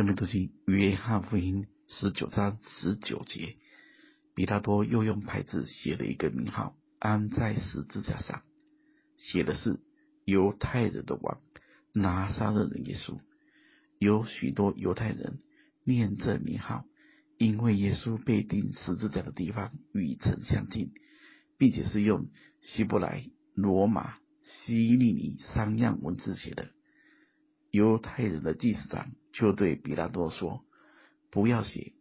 生命读经约翰福音十九章十九节，比拉多又用牌子写了一个名号，安在十字架上，写的是犹太人的王拿撒勒人耶稣。有许多犹太人念这名号，因为耶稣被钉十字架的地方与城相近，并且是用希伯来、罗马、希利尼三样文字写的。犹太人的祭司长就对彼拉多说：“不要写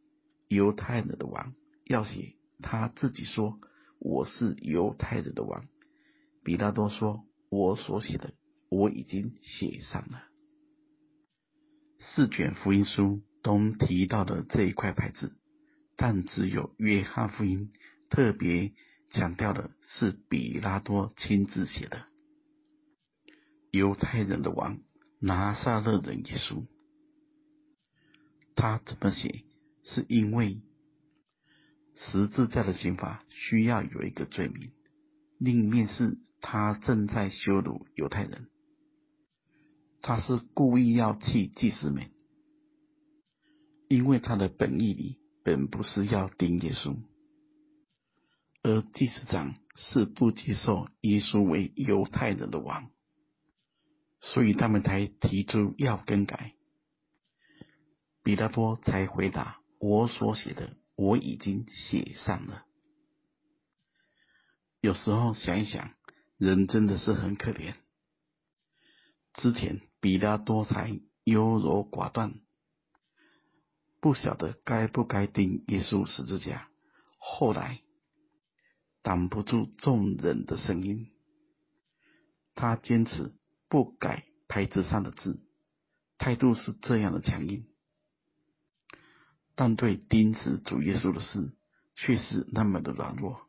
犹太人的王，要写他自己说我是犹太人的王。”彼拉多说：“我所写的，我已经写上了。”四卷福音书都提到的这一块牌子，但只有约翰福音特别强调的是比拉多亲自写的。犹太人的王。拿撒勒人耶稣，他怎么写？是因为十字架的刑罚需要有一个罪名，另一面是他正在羞辱犹太人，他是故意要气祭司们，因为他的本意里本不是要钉耶稣，而祭司长是不接受耶稣为犹太人的王。所以他们才提出要更改，彼拉多才回答：“我所写的，我已经写上了。”有时候想一想，人真的是很可怜。之前彼拉多才优柔寡断，不晓得该不该钉耶稣十字架，后来挡不住众人的声音，他坚持。不改牌子上的字，态度是这样的强硬，但对钉死主耶稣的事却是那么的软弱。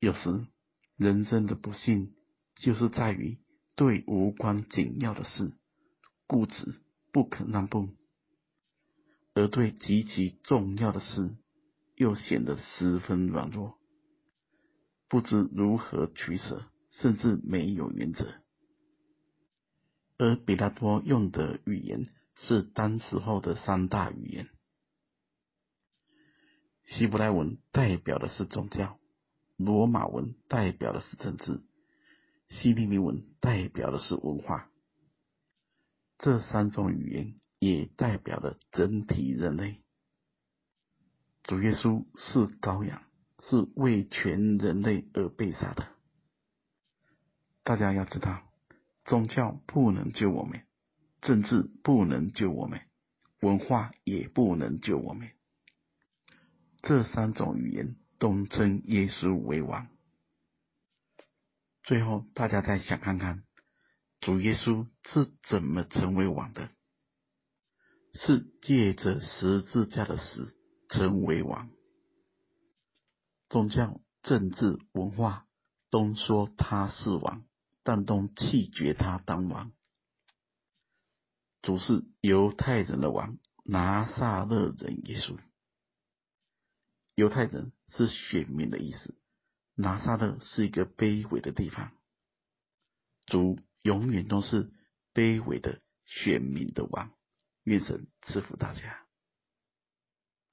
有时人生的不幸就是在于对无关紧要的事固执不肯让步，而对极其重要的事又显得十分软弱，不知如何取舍。甚至没有原则，而彼拉多用的语言是当时候的三大语言：希伯来文代表的是宗教，罗马文代表的是政治，希利尼文代表的是文化。这三种语言也代表了整体人类。主耶稣是羔羊，是为全人类而被杀的。大家要知道，宗教不能救我们，政治不能救我们，文化也不能救我们。这三种语言都称耶稣为王。最后，大家再想看看，主耶稣是怎么成为王的？是借着十字架的死成为王。宗教、政治、文化都说他是王。但都弃绝他当王，主是犹太人的王，拿撒勒人耶稣。犹太人是选民的意思，拿撒勒是一个卑微的地方，主永远都是卑微的选民的王。愿神赐福大家。